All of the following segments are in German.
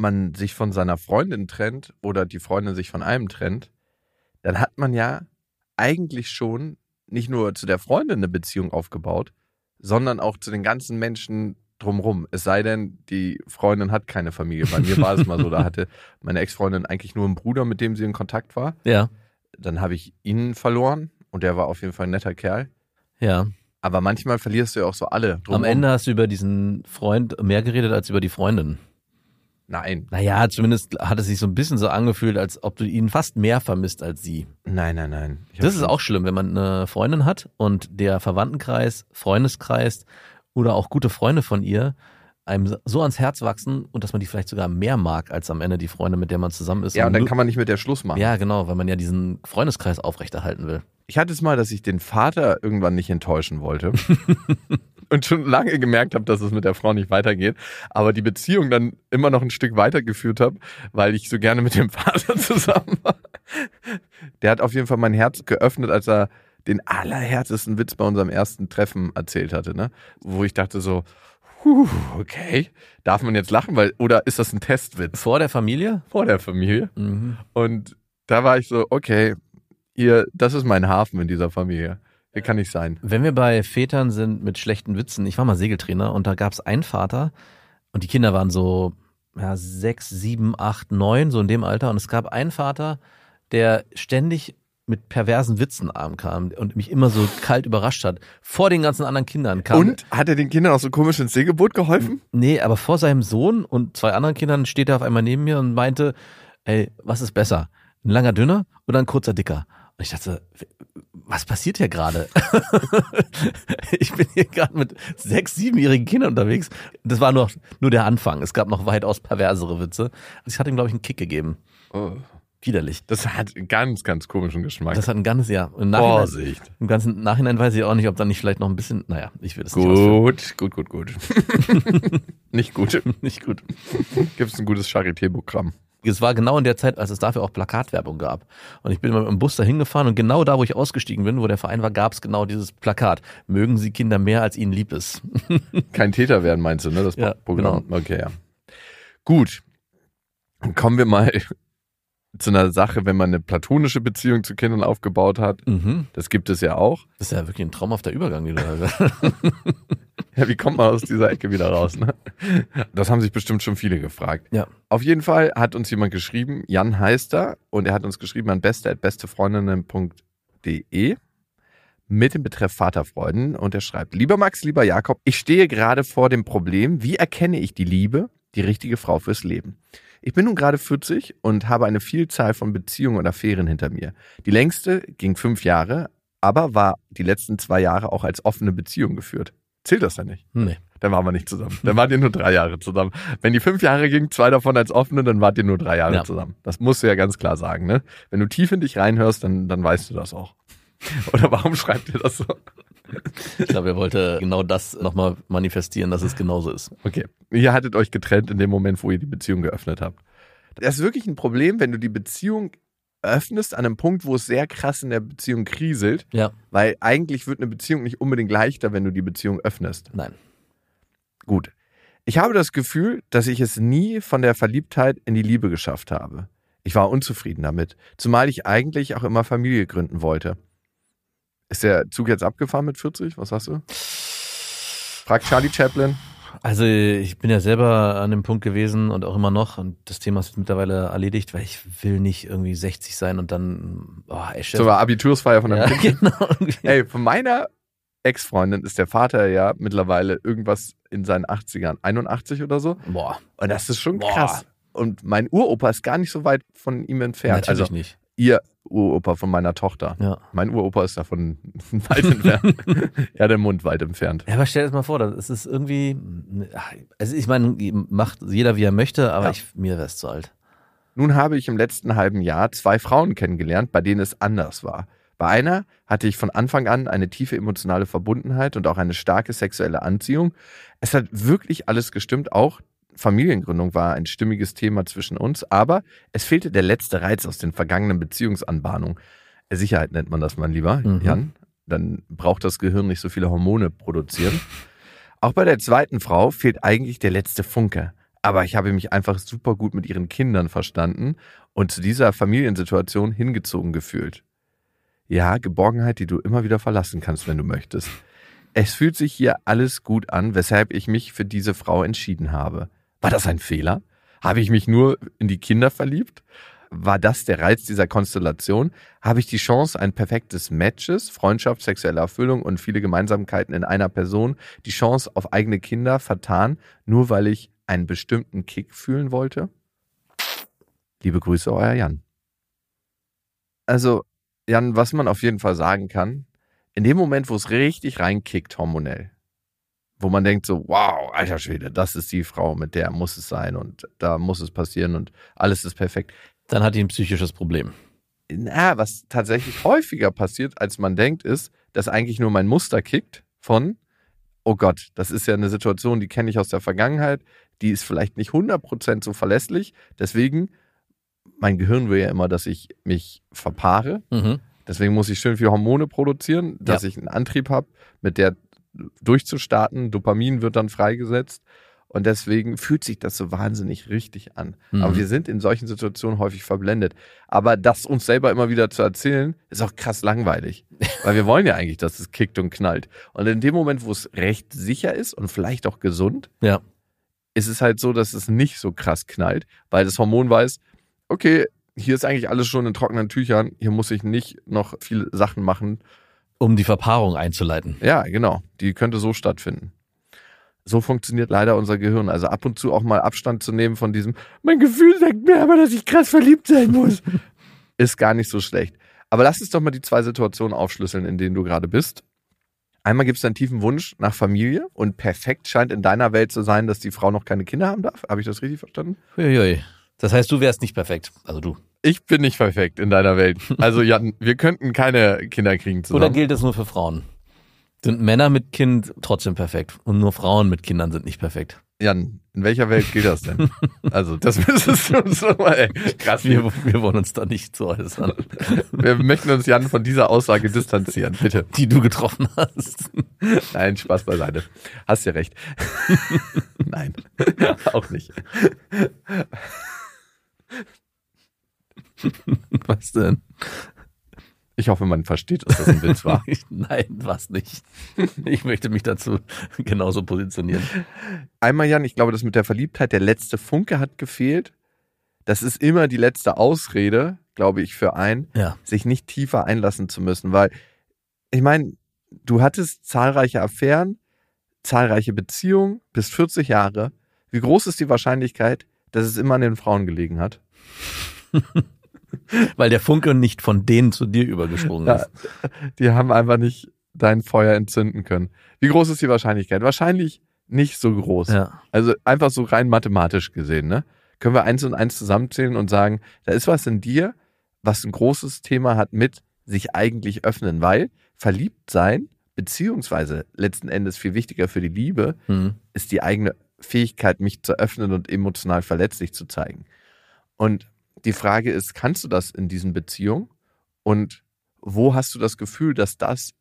man sich von seiner Freundin trennt oder die Freundin sich von einem trennt, dann hat man ja eigentlich schon nicht nur zu der Freundin eine Beziehung aufgebaut, sondern auch zu den ganzen Menschen drumrum. Es sei denn, die Freundin hat keine Familie. Bei mir war es mal so, da hatte meine Ex-Freundin eigentlich nur einen Bruder, mit dem sie in Kontakt war. Ja, Dann habe ich ihn verloren und der war auf jeden Fall ein netter Kerl. ja. Aber manchmal verlierst du ja auch so alle Am drumrum. Ende hast du über diesen Freund mehr geredet als über die Freundin. Nein, Naja, zumindest hat es sich so ein bisschen so angefühlt, als ob du ihn fast mehr vermisst als sie. nein, nein, nein. Ich Das ist auch schlimm, wenn man eine Freundin hat und der Verwandtenkreis, Freundeskreis oder auch gute Freunde von ihr einem so ans Herz wachsen und dass man die vielleicht sogar mehr mag als am Ende die Freunde, mit der man zusammen ist. Ja, und dann nur- kann man nicht mit der Schluss machen. ja, genau, weil man ja diesen Freundeskreis aufrechterhalten will. Ich hatte es mal, dass ich den Vater irgendwann nicht enttäuschen wollte. und schon lange gemerkt habe, dass es mit der Frau nicht weitergeht. Aber die Beziehung dann immer noch ein Stück weitergeführt habe, weil ich so gerne mit dem Vater zusammen war. Der hat auf jeden Fall mein Herz geöffnet, als er den allerhärtesten Witz bei unserem ersten Treffen erzählt hatte, ne? Wo ich dachte so, puh, okay, darf man jetzt lachen, weil, oder ist das ein Testwitz Vor der Familie? vor der Familie? Mhm. Und da war ich so, okay, ihr, das ist mein Hafen in dieser Familie. Hier kann ich sein. Wenn wir bei Vätern sind mit schlechten Witzen, ich war mal Segeltrainer und da gab es einen Vater und die Kinder waren so ja, sechs, sieben, acht, neun, so in dem Alter. Und es gab einen Vater, der ständig mit perversen Witzen arm kam und mich immer so kalt überrascht hat. Vor den ganzen anderen Kindern kam. Und hat er den Kindern auch so komisch ins Segelboot geholfen? Nee, aber vor seinem Sohn und zwei anderen Kindern steht er auf einmal neben mir und meinte, ey, was ist besser? Ein langer dünner oder ein kurzer dicker? Und ich dachte, was passiert hier gerade? ich bin hier gerade mit sechs, siebenjährigen Kindern unterwegs. Das war nur, nur der Anfang. Es gab noch weitaus perversere Witze. Also ich hatte ihm, glaube ich, einen Kick gegeben. Oh, Widerlich. das hat einen ganz, ganz komischen Geschmack. Das hat ein ganzes Jahr. Im Nachhinein, Vorsicht. Im ganzen Nachhinein weiß ich auch nicht, ob da nicht vielleicht noch ein bisschen, naja, ich will das nicht ausführen. Gut, gut, gut, gut. Nicht gut. Nicht gut. Gibt es ein gutes Charité-Programm? Es war genau in der Zeit, als es dafür auch Plakatwerbung gab. Und ich bin mit dem Bus da hingefahren und genau da, wo ich ausgestiegen bin, wo der Verein war, gab es genau dieses Plakat. Mögen Sie Kinder mehr, als ihnen lieb ist. Kein Täter werden, meinst du, ne? Das Ja, Programm. Okay, ja. Gut. Kommen wir mal zu einer Sache, wenn man eine platonische Beziehung zu Kindern aufgebaut hat. Mhm. Das gibt es ja auch. Das ist ja wirklich ein traumhafter Übergang, den Ja, wie kommt man aus dieser Ecke wieder raus? Ne? Das haben sich bestimmt schon viele gefragt. Ja. Auf jeden Fall hat uns jemand geschrieben, Jan heißt er, und er hat uns geschrieben an beste.bestefreundinnen.de mit dem Betreff Vaterfreuden und er schreibt, lieber Max, lieber Jakob, ich stehe gerade vor dem Problem, wie erkenne ich die Liebe, die richtige Frau fürs Leben? Ich bin nun gerade 40 und habe eine Vielzahl von Beziehungen und Affären hinter mir. Die längste ging fünf Jahre, aber war die letzten zwei Jahre auch als offene Beziehung geführt. Zählt das denn nicht? Nee. Dann waren wir nicht zusammen. Dann wart ihr nur drei Jahre zusammen. Wenn die fünf Jahre ging, zwei davon als offene, dann wart ihr nur drei Jahre Ja. zusammen. Das musst du ja ganz klar sagen, ne? Wenn du tief in dich reinhörst, dann, dann weißt du das auch. Oder warum schreibt ihr das so? Ich glaube, er wollte genau das nochmal manifestieren, dass es genauso ist. Okay. Ihr hattet euch getrennt in dem Moment, wo ihr die Beziehung geöffnet habt. Das ist wirklich ein Problem, wenn du die Beziehung öffnest an einem Punkt, wo es sehr krass in der Beziehung kriselt, Ja, weil eigentlich wird eine Beziehung nicht unbedingt leichter, wenn du die Beziehung öffnest. nein. Gut. Ich habe das Gefühl, dass ich es nie von der Verliebtheit in die Liebe geschafft habe. Ich war unzufrieden damit, zumal ich eigentlich auch immer Familie gründen wollte. Ist der Zug jetzt abgefahren mit 40? Was hast du? Fragt Charlie Chaplin. Also ich bin ja selber an dem Punkt gewesen und auch immer noch und das Thema ist mittlerweile erledigt, weil ich will nicht irgendwie 60 sein und dann, oh, ey, Chef. Zur Abitursfeier von ja, einem Kind. genau. Ey, von meiner Ex-Freundin ist der Vater ja mittlerweile irgendwas in seinen 80ern, 81 oder so. Boah, Und das ist schon Boah. krass. Und mein Uropa ist gar nicht so weit von ihm entfernt. natürlich also nicht. ihr Uropa von meiner Tochter. Ja. Mein Uropa ist davon weit entfernt. ja, der Mund weit entfernt. Ja, aber stell dir das mal vor, das ist irgendwie, also ich meine, macht jeder wie er möchte, aber Ja. ich, mir wäre es zu alt. Nun habe ich im letzten halben Jahr zwei Frauen kennengelernt, bei denen es anders war. Bei einer hatte ich von Anfang an eine tiefe emotionale Verbundenheit und auch eine starke sexuelle Anziehung. Es hat wirklich alles gestimmt, auch Familiengründung war ein stimmiges Thema zwischen uns, aber es fehlte der letzte Reiz aus den vergangenen Beziehungsanbahnungen. Sicherheit nennt man das mal lieber, Mhm. Jan. Dann braucht das Gehirn nicht so viele Hormone produzieren. Auch bei der zweiten Frau fehlt eigentlich der letzte Funke. Aber ich habe mich einfach super gut mit ihren Kindern verstanden und zu dieser Familiensituation hingezogen gefühlt. Ja, Geborgenheit, die du immer wieder verlassen kannst, wenn du möchtest. Es fühlt sich hier alles gut an, weshalb ich mich für diese Frau entschieden habe. War das ein Fehler? Habe ich mich nur in die Kinder verliebt? War das der Reiz dieser Konstellation? Habe ich die Chance, ein perfektes Matches, Freundschaft, sexuelle Erfüllung und viele Gemeinsamkeiten in einer Person, die Chance auf eigene Kinder vertan, nur weil ich einen bestimmten Kick fühlen wollte? Liebe Grüße, euer Jan. Also, Jan, was man auf jeden Fall sagen kann, in dem Moment, wo es richtig reinkickt hormonell, wo man denkt so, wow, alter Schwede, das ist die Frau, mit der muss es sein und da muss es passieren und alles ist perfekt. Dann hat die ein psychisches Problem. Na, was tatsächlich häufiger passiert, als man denkt, ist, dass eigentlich nur mein Muster kickt von, oh Gott, das ist ja eine Situation, die kenne ich aus der Vergangenheit, die ist vielleicht nicht 100% so verlässlich, deswegen, mein Gehirn will ja immer, dass ich mich verpaare, Mhm. Deswegen muss ich schön viel Hormone produzieren, dass Ja. ich einen Antrieb habe, mit der durchzustarten. Dopamin wird dann freigesetzt. Und deswegen fühlt sich das so wahnsinnig richtig an. Mhm. Aber wir sind in solchen Situationen häufig verblendet. Aber das uns selber immer wieder zu erzählen, ist auch krass langweilig. Weil wir wollen ja eigentlich, dass es kickt und knallt. Und in dem Moment, wo es recht sicher ist und vielleicht auch gesund, Ja. ist es halt so, dass es nicht so krass knallt, weil das Hormon weiß, okay, hier ist eigentlich alles schon in trockenen Tüchern, hier muss ich nicht noch viele Sachen machen. Um die Verpaarung einzuleiten. Ja, genau, die könnte so stattfinden. So funktioniert leider unser Gehirn. Also ab und zu auch mal Abstand zu nehmen von diesem, mein Gefühl sagt mir aber, dass ich krass verliebt sein muss, ist gar nicht so schlecht. Aber lass uns doch mal die zwei Situationen aufschlüsseln, in denen du gerade bist. Einmal gibt es einen tiefen Wunsch nach Familie und perfekt scheint in deiner Welt zu sein, dass die Frau noch keine Kinder haben darf. Habe ich das richtig verstanden? Uiui. Das heißt, du wärst nicht perfekt. Also du. Ich bin nicht perfekt in deiner Welt. Also Jan, wir könnten keine Kinder kriegen Oder zusammen. gilt es nur für Frauen? Sind Männer mit Kind trotzdem perfekt und nur Frauen mit Kindern sind nicht perfekt? Jan, in welcher Welt gilt das denn? Also das müsstest du uns nochmal, ey, krass. Wir, Wir, wir wollen uns da nicht zu äußern, wir möchten uns, Jan, von dieser Aussage distanzieren, bitte. die du getroffen hast. Nein, Spaß beiseite. Hast ja recht. Nein, auch nicht. Was denn? Ich hoffe, man versteht, dass das ein Witz war. Nein, was nicht. Ich möchte mich dazu genauso positionieren. Einmal, Jan, ich glaube, das mit der Verliebtheit, der letzte Funke hat gefehlt. Das ist immer die letzte Ausrede, glaube ich, für einen, Ja. sich nicht tiefer einlassen zu müssen, weil ich meine, du hattest zahlreiche Affären, zahlreiche Beziehungen, bist 40 Jahre. Wie groß ist die Wahrscheinlichkeit, dass es immer an den Frauen gelegen hat? Weil der Funke nicht von denen zu dir übergesprungen Ja, ist. die haben einfach nicht dein Feuer entzünden können. Wie groß ist die Wahrscheinlichkeit? Wahrscheinlich nicht so groß. Ja. Also einfach so rein mathematisch gesehen, ne? Können wir eins und eins zusammenzählen und sagen, da ist was in dir, was ein großes Thema hat mit sich eigentlich öffnen, weil verliebt sein, beziehungsweise letzten Endes viel wichtiger für die Liebe, Hm. ist die eigene Fähigkeit, mich zu öffnen und emotional verletzlich zu zeigen. Und Die Frage ist, kannst du das in diesen Beziehungen? Und wo hast du das Gefühl, dass das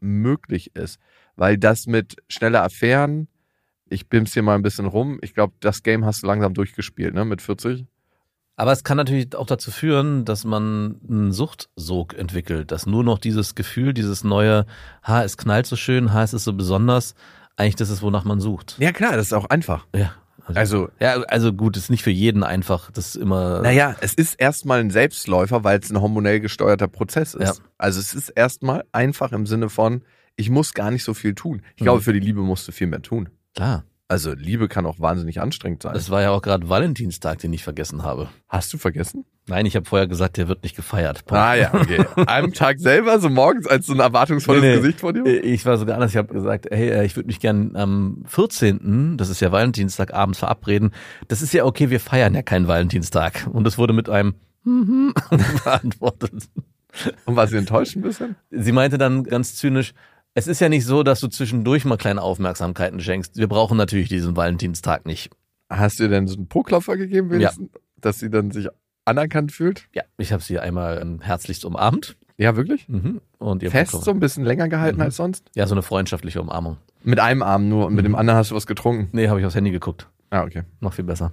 möglich ist? Weil das mit schneller Affären, ich bim's hier mal ein bisschen rum, ich glaube, das Game hast du langsam durchgespielt, ne, mit 40. Aber es kann natürlich auch dazu führen, dass man einen Suchtsog entwickelt, dass nur noch dieses Gefühl, dieses neue, ha, es knallt so schön, ha, es ist so besonders, eigentlich das ist, wonach man sucht. Ja, klar, das ist auch einfach. Ja. Also, Ja, also gut, ist nicht für jeden einfach, das ist immer. naja, es ist erstmal ein Selbstläufer, weil es ein hormonell gesteuerter Prozess ist. Ja. Also es ist erstmal einfach im Sinne von, ich muss gar nicht so viel tun. Ich Mhm. glaube, für die Liebe musst du viel mehr tun. Klar. Also Liebe kann auch wahnsinnig anstrengend sein. Es war ja auch gerade Valentinstag, den ich vergessen habe. Hast du vergessen? Nein, ich habe vorher gesagt, der wird nicht gefeiert. Punkt. Ah ja, okay. Am Tag selber, so morgens, als so ein erwartungsvolles Nee, nee. Gesicht vor dir? Ich war sogar anders. Ich habe gesagt, hey, äh, ich würde mich gern am 14., das ist ja Valentinstag, abends verabreden. Das ist ja okay, wir feiern ja keinen Valentinstag. Und das wurde mit einem mhm beantwortet. Und war sie enttäuscht ein bisschen? Sie meinte dann ganz zynisch, es ist ja nicht so, dass du zwischendurch mal kleine Aufmerksamkeiten schenkst. Wir brauchen natürlich diesen Valentinstag nicht. Hast du ihr denn so einen Po-Klopfer gegeben, wenigstens? Dass sie dann sich anerkannt fühlt? Ja, ich habe sie einmal ähm, herzlichst umarmt. Ja, wirklich? Mhm. Und ihr Fest so ein bisschen länger gehalten Mhm. als sonst? Ja, so eine freundschaftliche Umarmung. Mit einem Arm nur und mit Mhm. dem anderen hast du was getrunken. Nee, habe ich aufs Handy geguckt. Ah, okay. Noch viel besser.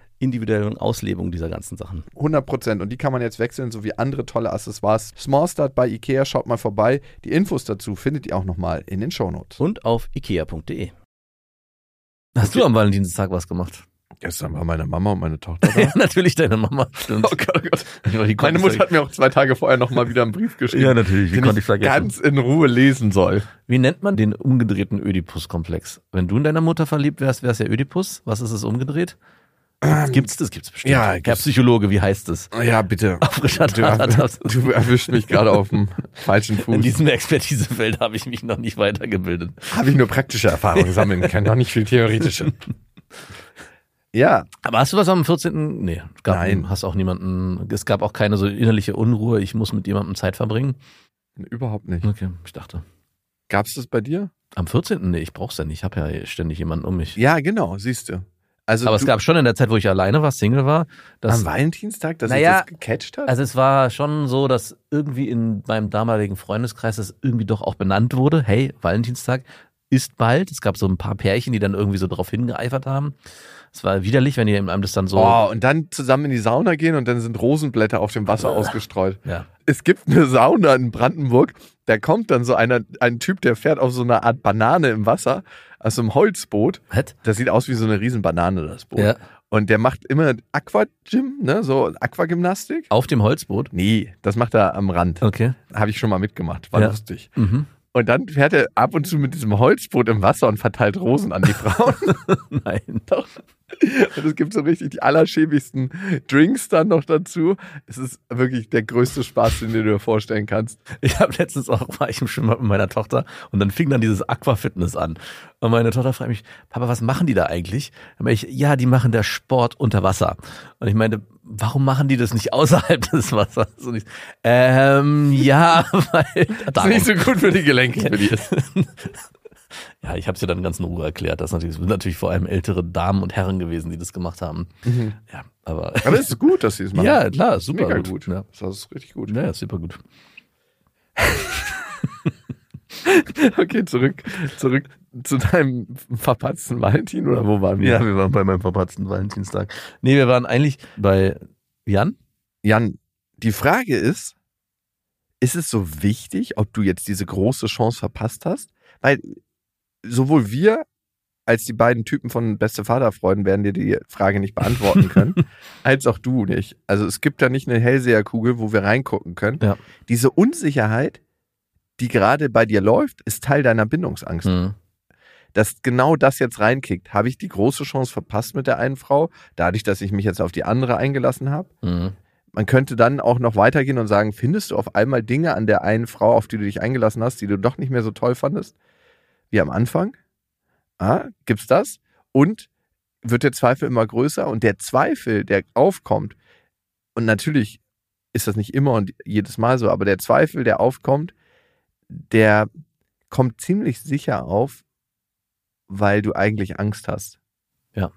individuellen Auslebung dieser ganzen Sachen. 100 Prozent. Und die kann man jetzt wechseln, sowie andere tolle Accessoires. Small Start bei Ikea, schaut mal vorbei. Die Infos dazu findet ihr auch nochmal in den Shownotes. Und auf ikea.de. Hast du am Valentinstag was gemacht? Gestern war meine Mama und meine Tochter da. Ja, natürlich deine Mama. Stimmt. oh Gott, oh Gott. Meine Mutter hat mir auch zwei Tage vorher nochmal wieder einen Brief geschrieben. Ja, natürlich. Wie den konnte ich ich vergessen? ganz in Ruhe lesen soll. Wie nennt man den umgedrehten Ödipus-Komplex? Wenn du in deiner Mutter verliebt wärst, wär's ja Ödipus. Was ist es umgedreht? Gibt's das? Gibt's bestimmt. ja, Herr gibt's. Psychologe, wie heißt es? Ja, bitte. Du, Tat hat das. du erwischt mich gerade auf dem falschen In Fuß. diesem Expertisefeld habe ich mich noch nicht weitergebildet. Habe ich nur praktische Erfahrungen sammeln können, noch nicht viel theoretische. Ja, Aber hast du was am 14.? Nee, gab, Nein. hast auch niemanden, es gab auch keine so innerliche Unruhe, ich muss mit jemandem Zeit verbringen. überhaupt nicht. Okay, ich dachte. Gab es das bei dir? Am 14.? Nee, ich brauch's ja nicht, ich habe ja ständig jemanden um mich. Ja, genau, siehst du. Also Aber es gab schon in der Zeit, wo ich alleine war, Single war, dass am Valentinstag, dass Naja, sich das gecatcht hat? Also es war schon so, dass irgendwie in meinem damaligen Freundeskreis das irgendwie doch auch benannt wurde. Hey, Valentinstag ist bald. Es gab so ein paar Pärchen, die dann irgendwie so drauf hingeeifert haben. Es war widerlich, wenn ihr einem das dann so. Oh, und dann zusammen in die Sauna gehen und dann sind Rosenblätter auf dem Wasser ausgestreut. Ja. Es gibt eine Sauna in Brandenburg, da kommt dann so einer, ein Typ, der fährt auf so einer Art Banane im Wasser, aus so einem Holzboot. Was? Das sieht aus wie so eine riesen Banane, das Boot. Ja. Und der macht immer Aquagym, ne, so Aquagymnastik. Auf dem Holzboot. Nee, das macht er am Rand. Okay. Habe ich schon mal mitgemacht, war Ja. lustig. Mhm. Und dann fährt er ab und zu mit diesem Holzboot im Wasser und verteilt Rosen an die Frauen. Nein. Doch. Und es gibt so richtig die allerschäbigsten Drinks dann noch dazu. Es ist wirklich der größte Spaß, den du dir vorstellen kannst. Ich habe letztens auch, war ich im Schwimmbad mit meiner Tochter und dann fing dann dieses Aquafitness an. Und meine Tochter fragt mich, Papa, was machen die da eigentlich? Ich, ja, die machen da Sport unter Wasser. Und ich meinte, warum machen die das nicht außerhalb des Wassers? Ähm, ja, weil Das ist nicht so gut für die Gelenke. Für die. Ja, ich habe es ja dann ganz in Ruhe erklärt. Das, natürlich, das sind natürlich vor allem ältere Damen und Herren gewesen, die das gemacht haben. Ja, aber Aber es ist gut, dass sie es machen. ja, klar, super Mega gut. gut. Ja. Das ist richtig gut. ja, super gut. Okay, zurück, zurück zu deinem verpatzten Valentin oder wo waren wir? Ja, wir waren bei meinem verpatzten Valentinstag. Nee, wir waren eigentlich bei Jan. Jan, die Frage ist, ist es so wichtig, ob du jetzt diese große Chance verpasst hast? Weil sowohl wir als die beiden Typen von Beste Vaterfreuden werden dir die Frage nicht beantworten können, als auch du nicht. Also es gibt da nicht eine Hellseherkugel, wo wir reingucken können. Ja. Diese Unsicherheit, die gerade bei dir läuft, ist Teil deiner Bindungsangst. Mhm. Dass genau das jetzt reinkickt. Habe ich die große Chance verpasst mit der einen Frau, dadurch, dass ich mich jetzt auf die andere eingelassen habe? Mhm. Man könnte dann auch noch weitergehen und sagen, findest du auf einmal Dinge an der einen Frau, auf die du dich eingelassen hast, die du doch nicht mehr so toll fandest, wie am Anfang? Ah, gibt's das? Und wird der Zweifel immer größer? Und der Zweifel, der aufkommt, und natürlich ist das nicht immer und jedes Mal so, aber der Zweifel, der aufkommt, der kommt ziemlich sicher auf, weil du eigentlich Angst hast. Ja.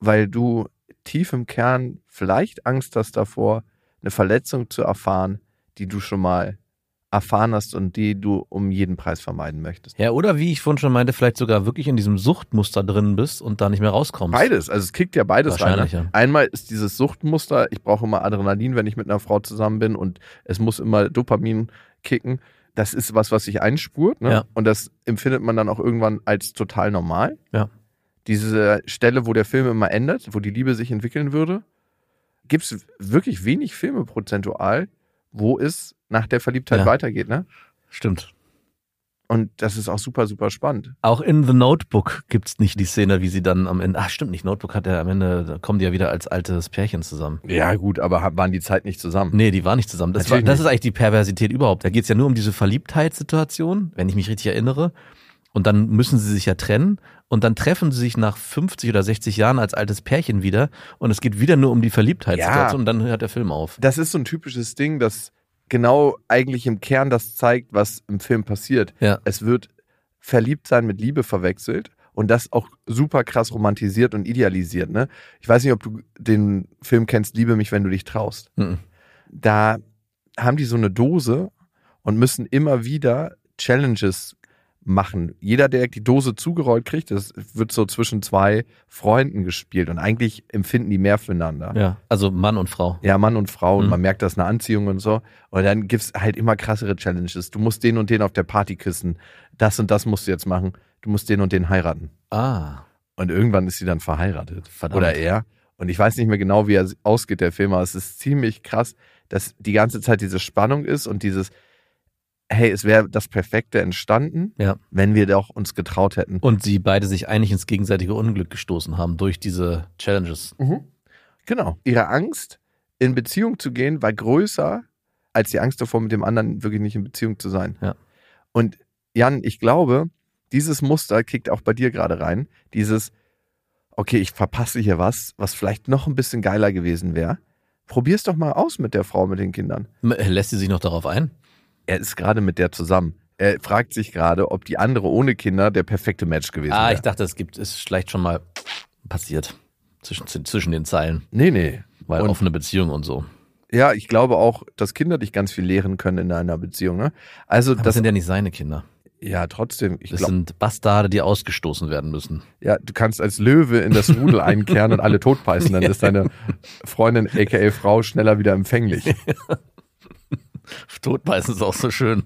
Weil du tief im Kern vielleicht Angst hast davor, eine Verletzung zu erfahren, die du schon mal erfahren hast und die du um jeden Preis vermeiden möchtest. Ja, oder wie ich vorhin schon meinte, vielleicht sogar wirklich in diesem Suchtmuster drin bist und da nicht mehr rauskommst. Beides, also es kickt ja beides rein. Wahrscheinlich, Ne? ja. Einmal ist dieses Suchtmuster, ich brauche immer Adrenalin, wenn ich mit einer Frau zusammen bin und es muss immer Dopamin kicken. Das ist was, was sich einspurt ne? Ja. und das empfindet man dann auch irgendwann als total normal. Ja. Diese Stelle, wo der Film immer endet, wo die Liebe sich entwickeln würde, gibt es wirklich wenig Filme prozentual, wo es nach der Verliebtheit Ja. weitergeht. Ne? Stimmt. Und das ist auch super, super spannend. Auch in The Notebook gibt's nicht die Szene, wie sie dann am Ende. Ach, stimmt nicht. Notebook hat ja am Ende, da kommen die ja wieder als altes Pärchen zusammen. Ja, gut, aber waren die Zeit nicht zusammen. Nee, die waren nicht zusammen. Das, war, das ist eigentlich die Perversität überhaupt. Da geht's ja nur um diese Verliebtheitssituation, wenn ich mich richtig erinnere. Und dann müssen sie sich ja trennen. Und dann treffen sie sich nach 50 oder 60 Jahren als altes Pärchen wieder. Und es geht wieder nur um die Verliebtheitssituation. Und dann hört der Film auf. Das ist so ein typisches Ding, das genau eigentlich im Kern das zeigt, was im Film passiert. Ja. Es wird verliebt sein mit Liebe verwechselt und das auch super krass romantisiert und idealisiert. Ne? Ich weiß nicht, ob du den Film kennst, Liebe mich, wenn du dich traust. Mhm. Da haben die so eine Dose und müssen immer wieder Challenges machen. Jeder, der die Dose zugerollt kriegt, das wird so zwischen zwei Freunden gespielt und eigentlich empfinden die mehr füreinander. Ja. Also Mann und Frau. Ja, Mann und Frau und Mhm. man merkt, das ist eine Anziehung und so. Und dann gibt's halt immer krassere Challenges. Du musst den und den auf der Party küssen. Das und das musst du jetzt machen. Du musst den und den heiraten. Ah. Und irgendwann ist sie dann verheiratet. Verdammt. Oder er. Und ich weiß nicht mehr genau, wie er ausgeht, der Film, aber es ist ziemlich krass, dass die ganze Zeit diese Spannung ist und dieses, hey, es wäre das Perfekte entstanden, Ja. wenn wir doch uns getraut hätten. Und sie beide sich eigentlich ins gegenseitige Unglück gestoßen haben durch diese Challenges. Genau. Ihre Angst, in Beziehung zu gehen, war größer als die Angst davor, mit dem anderen wirklich nicht in Beziehung zu sein. Ja. Und Jan, ich glaube, dieses Muster kickt auch bei dir gerade rein. Dieses, okay, ich verpasse hier was, was vielleicht noch ein bisschen geiler gewesen wäre. Probier's doch mal aus mit der Frau, mit den Kindern. M- Lässt sie sich noch darauf ein? Er ist gerade mit der zusammen. Er fragt sich gerade, ob die andere ohne Kinder der perfekte Match gewesen Ah, wäre. ich dachte, es gibt, ist vielleicht schon mal passiert. Zwischen, zwischen den Zeilen. nee, nee. Weil Und- offene Beziehung und so. Ja, ich glaube auch, dass Kinder dich ganz viel lehren können in einer Beziehung. Ne? Also Aber das sind ja nicht seine Kinder. Ja, trotzdem. Ich Das glaube, sind Bastarde, die ausgestoßen werden müssen. ja, du kannst als Löwe in das Rudel einkehren und alle totbeißen. Dann ist deine Freundin, aka Frau, schneller wieder empfänglich. Totbeißen ist auch so schön.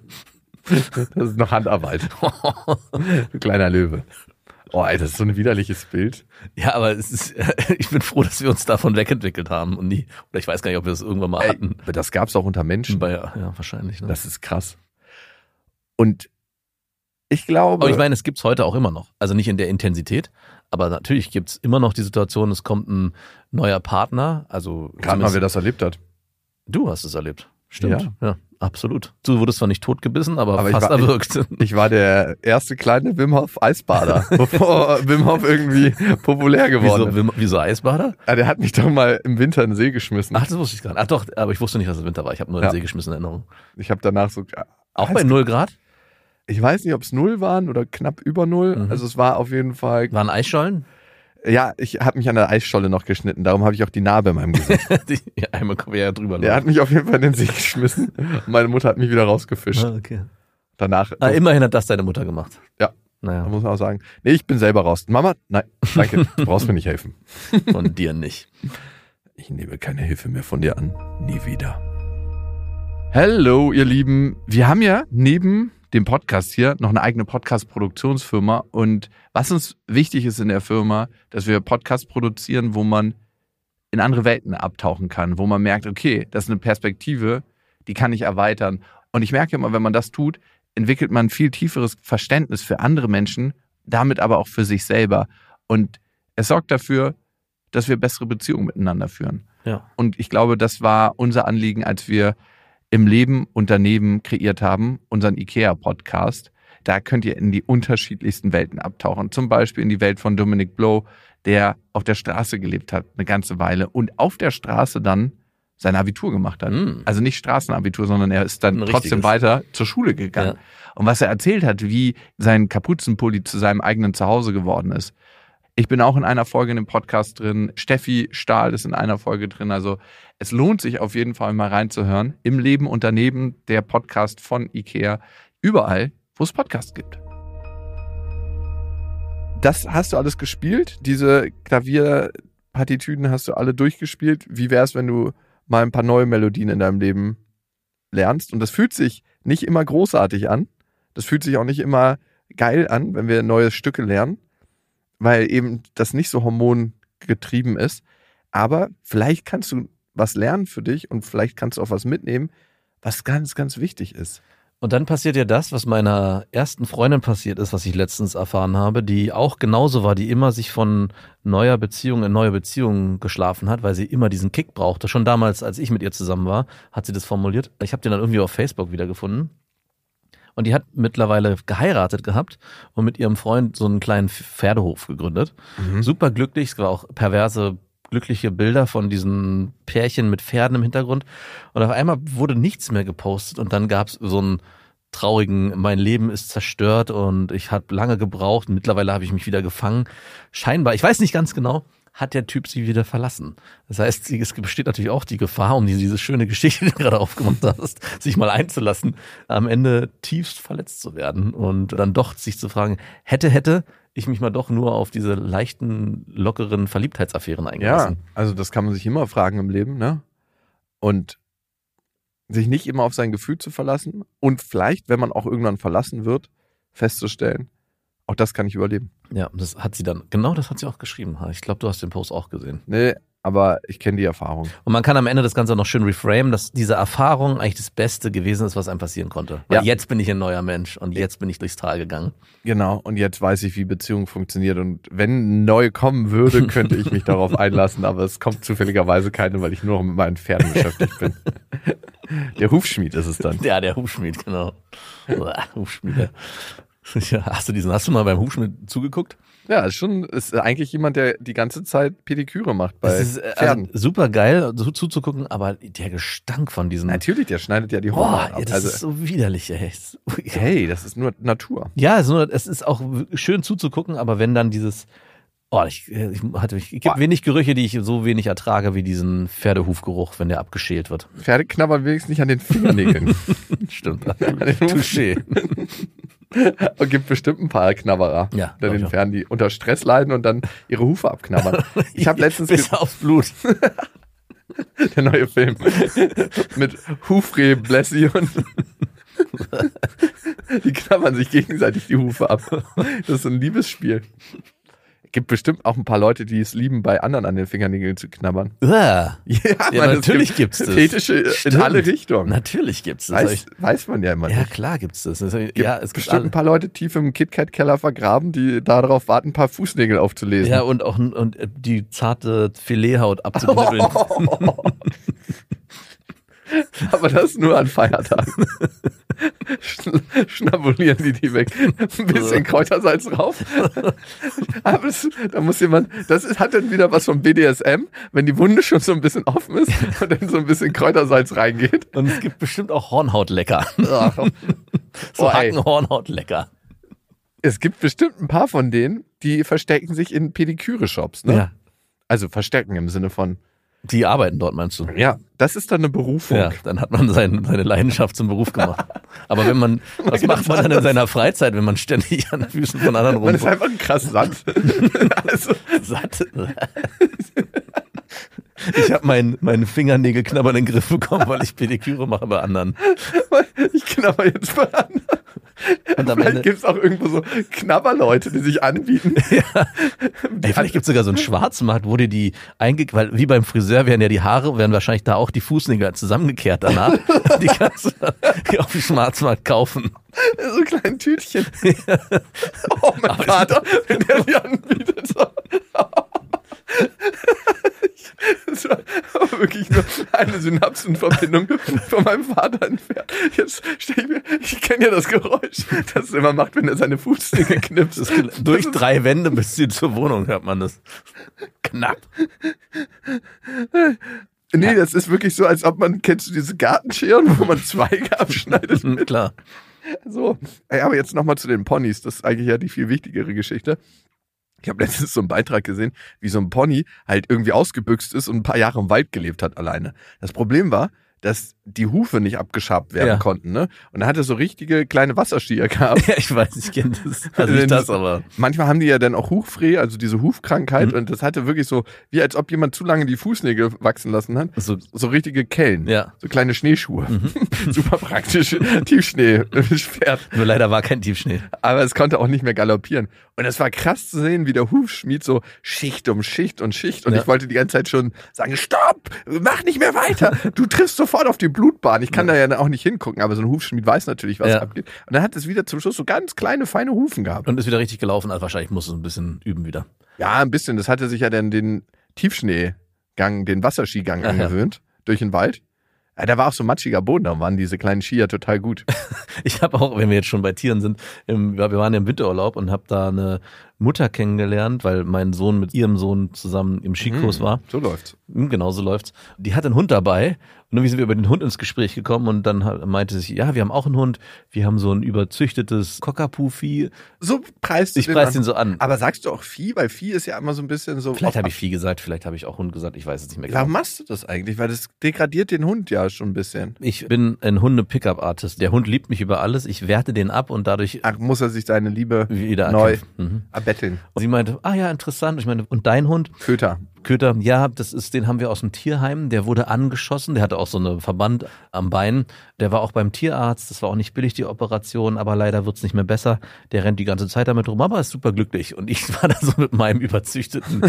Das ist noch Handarbeit. Du kleiner Löwe. Oh, ey, das ist so ein widerliches Bild. Ja, aber es ist, ich bin froh, dass wir uns davon wegentwickelt haben und nie, oder ich weiß gar nicht, ob wir das irgendwann mal Ey, hatten. aber das gab's auch unter Menschen. Bei, ja, wahrscheinlich. Ne? Das ist krass. Und ich glaube. aber ich meine, es gibt's heute auch immer noch. Also nicht in der Intensität, aber natürlich gibt's immer noch die Situation, es kommt ein neuer Partner. Also gerade mal, wer das erlebt hat. du hast es erlebt. Stimmt. Ja. Ja, absolut. Du wurdest zwar nicht totgebissen, aber, Aber ich fast war- erwürgt. Ich war der erste kleine Wim Hof Eisbader, bevor Wim Hof irgendwie populär geworden Wieso, ist. wieso Eisbader? Ja, der hat mich doch mal im Winter in den See geschmissen. Ach, das wusste ich gar nicht. Ach doch, aber ich wusste nicht, dass es Winter war. Ich habe nur in Ja. den See geschmissen in Erinnerung. Ich habe danach so. Auch bei null Grad? Ich weiß nicht, ob es null waren oder knapp über null. Mhm. Also es war auf jeden Fall. Waren Eisschollen? Ja, ich habe mich an der Eisscholle noch geschnitten. Darum habe ich auch die Narbe in meinem Gesicht. Die, ja, einmal kommen wir ja drüber. Der hat mich auf jeden Fall in den See geschmissen. Meine Mutter hat mich wieder rausgefischt. ah, okay. Danach. ah, immerhin hat das deine Mutter gemacht. Ja. Da Naja, muss man auch sagen, nee, ich bin selber raus. Mama, nein, danke, du brauchst mir nicht helfen. von dir nicht. Ich nehme keine Hilfe mehr von dir an. Nie wieder. Hallo, ihr Lieben. Wir haben ja neben dem Podcast hier noch eine eigene Podcast-Produktionsfirma. Und was uns wichtig ist in der Firma, dass wir Podcasts produzieren, wo man in andere Welten abtauchen kann, wo man merkt, okay, das ist eine Perspektive, die kann ich erweitern. Und ich merke immer, wenn man das tut, entwickelt man ein viel tieferes Verständnis für andere Menschen, damit aber auch für sich selber. Und es sorgt dafür, dass wir bessere Beziehungen miteinander führen. Ja. Und ich glaube, das war unser Anliegen, als wir im Leben und daneben kreiert haben, unseren IKEA-Podcast. Da könnt ihr in die unterschiedlichsten Welten abtauchen. Zum Beispiel in die Welt von Dominic Blow, der auf der Straße gelebt hat, eine ganze Weile und auf der Straße dann sein Abitur gemacht hat. Mm. Also nicht Straßenabitur, sondern er ist dann Ein trotzdem richtiges. weiter zur Schule gegangen. Und was er erzählt hat, wie sein Kapuzenpulli zu seinem eigenen Zuhause geworden ist. Ich bin auch in einer Folge in dem Podcast drin. Steffi Stahl ist in einer Folge drin. Also es lohnt sich auf jeden Fall mal reinzuhören. Im Leben und daneben der Podcast von IKEA. Überall, wo es Podcasts gibt. Das hast du alles gespielt? Diese Klavierpartitüden hast du alle durchgespielt? Wie wäre es, wenn du mal ein paar neue Melodien in deinem Leben lernst? Und das fühlt sich nicht immer großartig an. Das fühlt sich auch nicht immer geil an, wenn wir neue Stücke lernen, weil eben das nicht so hormongetrieben ist. Aber vielleicht kannst du was lernen für dich und vielleicht kannst du auch was mitnehmen, was ganz, ganz wichtig ist. Und dann passiert ja das, was meiner ersten Freundin passiert ist, was ich letztens erfahren habe, die auch genauso war, die immer sich von neuer Beziehung in neue Beziehung geschlafen hat, weil sie immer diesen Kick brauchte. Schon damals, als ich mit ihr zusammen war, hat sie das formuliert. Ich habe den dann irgendwie auf Facebook wiedergefunden. Und die hat mittlerweile geheiratet gehabt und mit ihrem Freund so einen kleinen Pferdehof gegründet. Super glücklich, es war auch perverse, glückliche Bilder von diesen Pärchen mit Pferden im Hintergrund. Und auf einmal wurde nichts mehr gepostet und dann gab es so einen traurigen, mein Leben ist zerstört und ich habe lange gebraucht. Mittlerweile habe ich mich wieder gefangen. Scheinbar, ich weiß nicht ganz genau, hat der Typ sie wieder verlassen. Das heißt, es besteht natürlich auch die Gefahr, um diese, schöne Geschichte, die du gerade aufgemacht hast, sich mal einzulassen, am Ende tiefst verletzt zu werden und dann doch sich zu fragen, hätte, hätte ich mich mal doch nur auf diese leichten, lockeren Verliebtheitsaffären Ja, eingelassen. also das kann man sich immer fragen im Leben, ne? Und sich nicht immer auf sein Gefühl zu verlassen und vielleicht, wenn man auch irgendwann verlassen wird, festzustellen, auch das kann ich überleben. Ja, das hat sie dann, genau das hat sie auch geschrieben. Ich glaube, du hast den Post auch gesehen. Nee, aber ich kenne die Erfahrung. Und man kann am Ende das Ganze noch schön reframen, dass diese Erfahrung eigentlich das Beste gewesen ist, was einem passieren konnte. Weil Ja. jetzt bin ich ein neuer Mensch und jetzt bin ich durchs Tal gegangen. Genau, und jetzt weiß ich, wie Beziehung funktioniert. Und wenn neu kommen würde, könnte ich mich darauf einlassen, aber es kommt zufälligerweise keine, weil ich nur noch mit meinen Pferden beschäftigt bin. Der Hufschmied ist es dann. Ja, der Hufschmied, genau. Uah, Hufschmied. Ja, hast du diesen, hast du mal beim Hufschmied zugeguckt? Ja, ist schon, ist eigentlich jemand, der die ganze Zeit Pediküre macht bei Das ist äh, Pferden. also, super geil so zuzugucken, aber der Gestank von diesen. Natürlich, der schneidet ja die Boah, Hormone ja, ab. das Also, ist so widerlich, ey. hey, das ist nur Natur. Ja, es ist, nur, es ist auch schön zuzugucken, aber wenn dann dieses, oh, ich, ich hatte, ich, es gibt Boah. wenig Gerüche, die ich so wenig ertrage wie diesen Pferdehufgeruch, wenn der abgeschält wird. Pferde knabbern wenigstens nicht an den Fingernägeln. Stimmt. den Hufen. Touché. Es gibt bestimmt ein paar Knabberer Ja, ich den. Pferden, die unter Stress leiden und dann ihre Hufe abknabbern. Ich habe letztens Bis aufs Blut. der neue Film mit Hufreh, Blessi und die knabbern sich gegenseitig die Hufe ab. Das ist ein Liebesspiel. Gibt bestimmt auch ein paar Leute, die es lieben, bei anderen an den Fingernägeln zu knabbern. Ja, Ja, Ja, es natürlich gibt gibt's das. Fetische in Stimmt. alle Richtungen. natürlich gibt's das. Weiß, weiß man ja immer ja, nicht. klar gibt's das. das Gibt ja, es gibt bestimmt ein paar Leute tief im KitKat-Keller vergraben, die darauf warten, ein paar Fußnägel aufzulesen. Ja, und auch und die zarte Filethaut abzuknibbeln. Aber das nur an Feiertagen. Schn schnabulieren die die weg. Ein bisschen Kräutersalz drauf. Aber das, da muss jemand, das ist, hat dann wieder was vom BDSM, wenn die Wunde schon so ein bisschen offen ist und dann so ein bisschen Kräutersalz reingeht. Und es gibt bestimmt auch Hornhautlecker. So Oh. Hacken Hornhautlecker. es gibt bestimmt ein paar von denen, die verstecken sich in Pediküre-Shops. Ne? Ja. Also verstecken im Sinne von, Die arbeiten dort, meinst du? Ja, das ist dann eine Berufung. Ja, dann hat man sein, seine Leidenschaft zum Beruf gemacht. Aber wenn man, was macht man dann in seiner Freizeit, wenn man ständig an den Füßen von anderen Man ist rumkommt? einfach krass satt. also, Satt. Ich habe meinen meinen Fingernägel knabbern in den Griff bekommen, weil ich Pediküre mache bei anderen. ich knabber jetzt mal an. Und am Vielleicht Ende, gibt's auch irgendwo so Knabberleute, die sich anbieten. ey, vielleicht gibt's sogar so einen Schwarzmarkt, wo dir die einge... Weil wie beim Friseur werden ja die Haare, werden wahrscheinlich da auch die Fußnägel zusammengekehrt danach. Die kannst du dann auf dem Schwarzmarkt kaufen. so kleinen Tütchen. Oh, mein Vater, wenn der die anbietet. Das war wirklich nur eine Synapsenverbindung von meinem Vater entfernt. Jetzt stell ich mir, ich kenne ja das Geräusch, das es immer macht, wenn er seine Fußnägel knipst. Durch drei Wände bis zu- zur Wohnung hört man das. Knapp. Nee, das ist wirklich so, als ob man, kennst du diese Gartenscheren, wo man Zweige abschneidet? Hm, Klar. So, ey, aber jetzt nochmal zu den Ponys. Das ist eigentlich ja die viel wichtigere Geschichte. Ich habe letztens so einen Beitrag gesehen, wie so ein Pony halt irgendwie ausgebüxt ist und ein paar Jahre im Wald gelebt hat alleine. Das Problem war, dass die Hufe nicht abgeschabt werden Ja. konnten, ne? Und er hatte so richtige kleine Wasserstier gehabt. Ja, ich weiß, ich kenne das. Also nicht das, aber. Manchmal haben die ja dann auch Hufreh, also diese Hufkrankheit, Mhm. und das hatte wirklich so, wie als ob jemand zu lange die Fußnägel wachsen lassen hat. So, So richtige Kellen. ja. So kleine Schneeschuhe. Mhm. Super praktisch. Tiefschnee-Pferd. Nur leider war kein Tiefschnee. Aber es konnte auch nicht mehr galoppieren. Und es war krass zu sehen, wie der Hufschmied so Schicht um Schicht und Schicht. Und Ja. ich wollte die ganze Zeit schon sagen, stopp, mach nicht mehr weiter. Du triffst sofort auf die Blutbahn. Ich kann da ja auch nicht hingucken, aber so ein Hufschmied weiß natürlich, was Ja. abgeht. Und dann hat es wieder zum Schluss so ganz kleine, feine Hufen gehabt. Und ist wieder richtig gelaufen. Also wahrscheinlich muss es ein bisschen üben wieder. Ja, ein bisschen. Das hatte sich ja dann den Tiefschneegang, den Wasserskigang Ach ja. angewöhnt. Durch den Wald. Ja, da war auch so matschiger Boden, da waren diese kleinen Skier total gut. Ich habe auch, wenn wir jetzt schon bei Tieren sind, im, ja, wir waren ja im Winterurlaub und habe da eine Mutter kennengelernt, weil mein Sohn mit ihrem Sohn zusammen im Skikurs war. So läuft's. Hm, Genau so läuft's. Die hat einen Hund dabei und irgendwie sind wir über den Hund ins Gespräch gekommen und dann meinte sie, ja, wir haben auch einen Hund, wir haben so ein überzüchtetes Cockapoo-Vieh. So preist du Ich den preis an. den so an. Aber sagst du auch Vieh? Weil Vieh ist ja immer so ein bisschen so. Vielleicht habe ich Vieh gesagt, vielleicht habe ich auch Hund gesagt, ich weiß es nicht mehr Warum genau. machst du das eigentlich? Weil das degradiert den Hund ja schon ein bisschen. Ich bin ein Hunde-Pickup-Artist. Der Hund liebt mich über alles, ich werte den ab und dadurch Ach, muss er sich seine Liebe wieder neu. Mhm. Erbetteln. Und sie meinte, ah ja, interessant. Ich meine, und dein Hund? Köter. Köter, ja, das ist, den haben wir aus dem Tierheim. Der wurde angeschossen. Der hatte auch so eine Verband am Bein. Der war auch beim Tierarzt. Das war auch nicht billig, die Operation, aber leider wird's nicht mehr besser. Der rennt die ganze Zeit damit rum, aber ist super glücklich. Und ich war da so mit meinem überzüchteten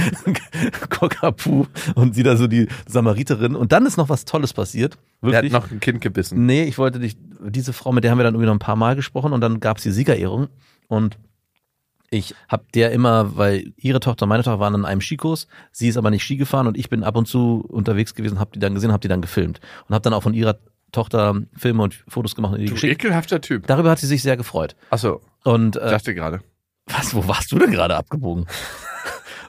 Cockapoo und sie da so die Samariterin. Und dann ist noch was Tolles passiert. Der Wirklich. hat noch ein Kind gebissen. Nee, ich wollte dich, diese Frau, mit der haben wir dann irgendwie noch ein paar Mal gesprochen und dann gab's die Siegerehrung und ich hab der immer, weil ihre Tochter und meine Tochter waren an einem Skikurs, sie ist aber nicht Ski gefahren und ich bin ab und zu unterwegs gewesen, hab die dann gesehen, hab die dann gefilmt und hab dann auch von ihrer Tochter Filme und Fotos gemacht und Du ekelhafter Typ. Darüber hat sie sich sehr gefreut. Achso, Und ich äh, dachte gerade. was, wo warst du denn gerade abgebogen?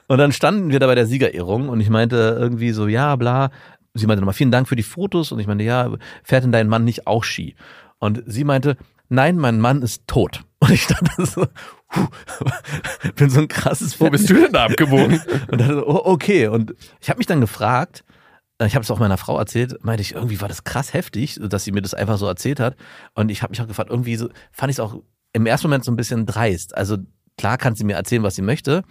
und dann standen wir da bei der Siegerehrung und ich meinte irgendwie so, ja, bla. Sie meinte nochmal, vielen Dank für die Fotos und ich meinte, ja, fährt denn dein Mann nicht auch Ski? Und sie meinte, nein, mein Mann ist tot. Und ich dachte so, puh, bin so ein krasses Wo bist du denn da abgebogen? und dachte, so, oh, okay. Und ich habe mich dann gefragt, äh, ich habe es auch meiner Frau erzählt, meinte ich, irgendwie war das krass heftig, dass sie mir das einfach so erzählt hat. Und ich habe mich auch gefragt, irgendwie so, fand ich es auch im ersten Moment so ein bisschen dreist. Also klar kann sie mir erzählen, was sie möchte,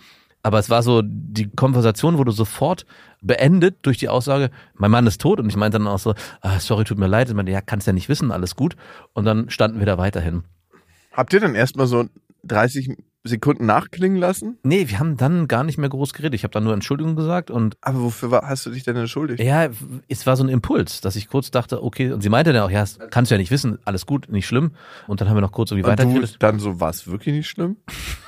aber es war so, die Konversation wurde sofort beendet durch die Aussage, mein Mann ist tot. Und ich meinte dann auch so, ah, sorry, tut mir leid. Ich meinte, ja, kannst ja nicht wissen, alles gut. Und dann standen wir da weiterhin. Habt ihr dann erstmal so 30 Sekunden nachklingen lassen? Nee, wir haben dann gar nicht mehr groß geredet. Ich habe dann nur Entschuldigung gesagt und Aber wofür war, hast du dich denn entschuldigt? Ja, es war so ein Impuls, dass ich kurz dachte, okay, und sie meinte dann auch, ja, das kannst du ja nicht wissen, alles gut, nicht schlimm. Und dann haben wir noch kurz irgendwie weitergeredet. dann so, war es wirklich nicht schlimm?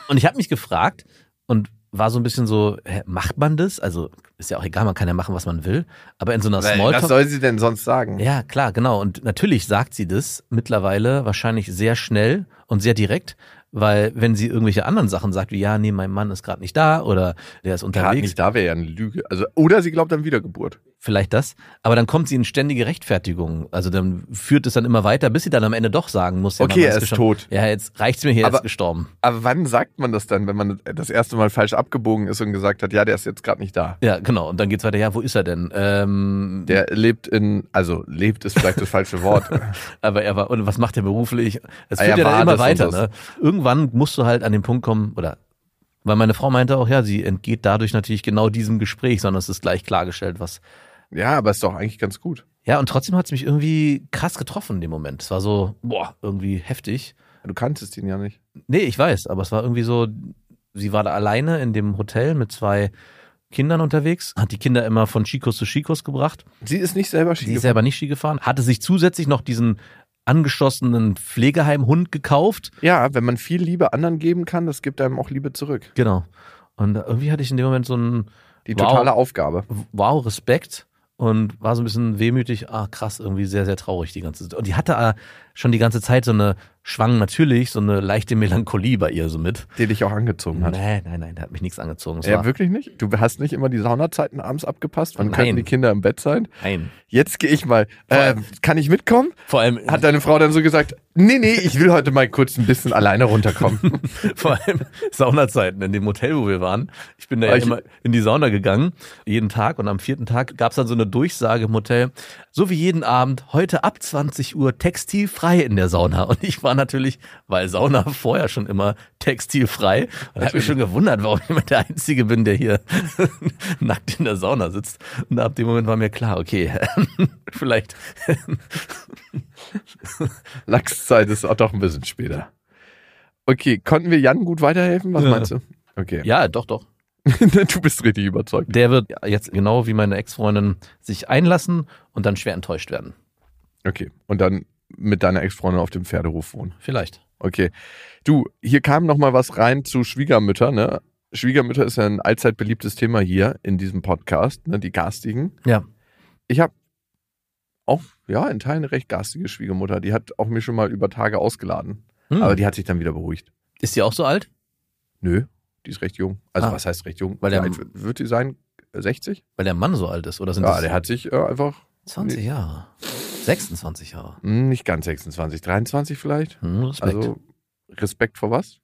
Und ich habe mich gefragt und war so ein bisschen so, hä, macht man das? Also ist ja auch egal, man kann ja machen, was man will. Aber in so einer Weil, was Smalltalk. soll sie denn sonst sagen? Ja, klar, genau. Und natürlich sagt sie das mittlerweile wahrscheinlich sehr schnell und sehr direkt, weil wenn sie irgendwelche anderen Sachen sagt, wie ja, nee, mein Mann ist gerade nicht da oder der ist unterwegs. nicht, da wäre ja eine Lüge. Also, oder sie glaubt an Wiedergeburt. Vielleicht das. Aber dann kommt sie in ständige Rechtfertigung. Also dann führt es dann immer weiter, bis sie dann am Ende doch sagen muss, ja, Okay, er ist gestorben. tot. Ja, jetzt reicht's mir hier, er ist gestorben. Aber wann sagt man das dann, wenn man das erste Mal falsch abgebogen ist und gesagt hat, ja, der ist jetzt gerade nicht da? Ja, genau. Und dann geht's weiter, ja, wo ist er denn? Ähm, Der lebt in, also lebt ist vielleicht das falsche Wort. aber er war, und was macht er beruflich? Es Ah, führt ja dann immer weiter, ne? Irgendwann musst du halt an den Punkt kommen, oder weil meine Frau meinte auch, ja, sie entgeht dadurch natürlich genau diesem Gespräch, sondern es ist gleich klargestellt, was. Ja, aber ist doch eigentlich ganz gut. Ja, und trotzdem hat's mich irgendwie krass getroffen in dem Moment. Es war so, boah, irgendwie heftig. Du kanntest ihn ja nicht. Nee, ich weiß, aber es war irgendwie so, sie war da alleine in dem Hotel mit zwei Kindern unterwegs, hat die Kinder immer von Chicos zu Chicos gebracht. Sie ist nicht selber Ski Sie ist selber nicht Ski gefahren, hatte sich zusätzlich noch diesen angeschossenen Pflegeheimhund gekauft. Ja, wenn man viel Liebe anderen geben kann, das gibt einem auch Liebe zurück. Genau. Und irgendwie hatte ich in dem Moment so ein Die Wow. totale Aufgabe. Wow, Respekt und war so ein bisschen wehmütig. Ah, krass, irgendwie sehr, sehr traurig die ganze Zeit. Und die hatte äh, schon die ganze Zeit so eine, schwang natürlich so eine leichte Melancholie bei ihr so mit. Der dich auch angezogen hat. Nein, nein, nein, der hat mich nichts angezogen. Ja, war, wirklich nicht? Du hast nicht immer die Saunazeiten abends abgepasst? Wann Nein. könnten die Kinder im Bett sein? nein. Jetzt gehe ich mal. Äh, kann ich mitkommen? Vor allem, Hat deine Frau dann so gesagt, nee, nee, ich will heute mal kurz ein bisschen alleine runterkommen. vor allem Saunazeiten in dem Hotel, wo wir waren. Ich bin da ja immer in die Sauna gegangen, jeden Tag. Und am vierten Tag gab es dann so eine Durchsage im Hotel, so wie jeden Abend, heute ab 20 Uhr textilfrei in der Sauna. Und ich war natürlich, weil Sauna vorher schon immer textilfrei. Und habe mich schon gewundert, warum ich immer der Einzige bin, der hier nackt in der Sauna sitzt. Und ab dem Moment war mir klar, okay, vielleicht Lachszeit ist auch doch ein bisschen später. Okay, konnten wir Jan gut weiterhelfen? Was Ja. meinst du? Okay. Ja, doch, doch. du bist richtig überzeugt. Der wird jetzt genau wie meine Ex-Freundin sich einlassen und dann schwer enttäuscht werden. Okay. Und dann mit deiner Ex-Freundin auf dem Pferderuf wohnen. Vielleicht. Okay. Du, hier kam noch mal was rein zu Schwiegermütter, ne? Schwiegermütter ist ja ein allzeit beliebtes Thema hier in diesem Podcast, ne? Die garstigen. Ja. Ich habe auch, ja, in Teilen eine recht garstige Schwiegermutter. Die hat auch mir schon mal über Tage ausgeladen. Hm. Aber die hat sich dann wieder beruhigt. ist sie auch so alt? Nö, die ist recht jung. Also Ah. was heißt recht jung? Weil der- alt wird sie sein? 60? Weil der Mann so alt ist? Oder sind Ja, das der hat sich äh, einfach 20 Jahre? 26 Jahre. hm, nicht ganz 26, 23 vielleicht. Hm, Respekt. Also Respekt vor was?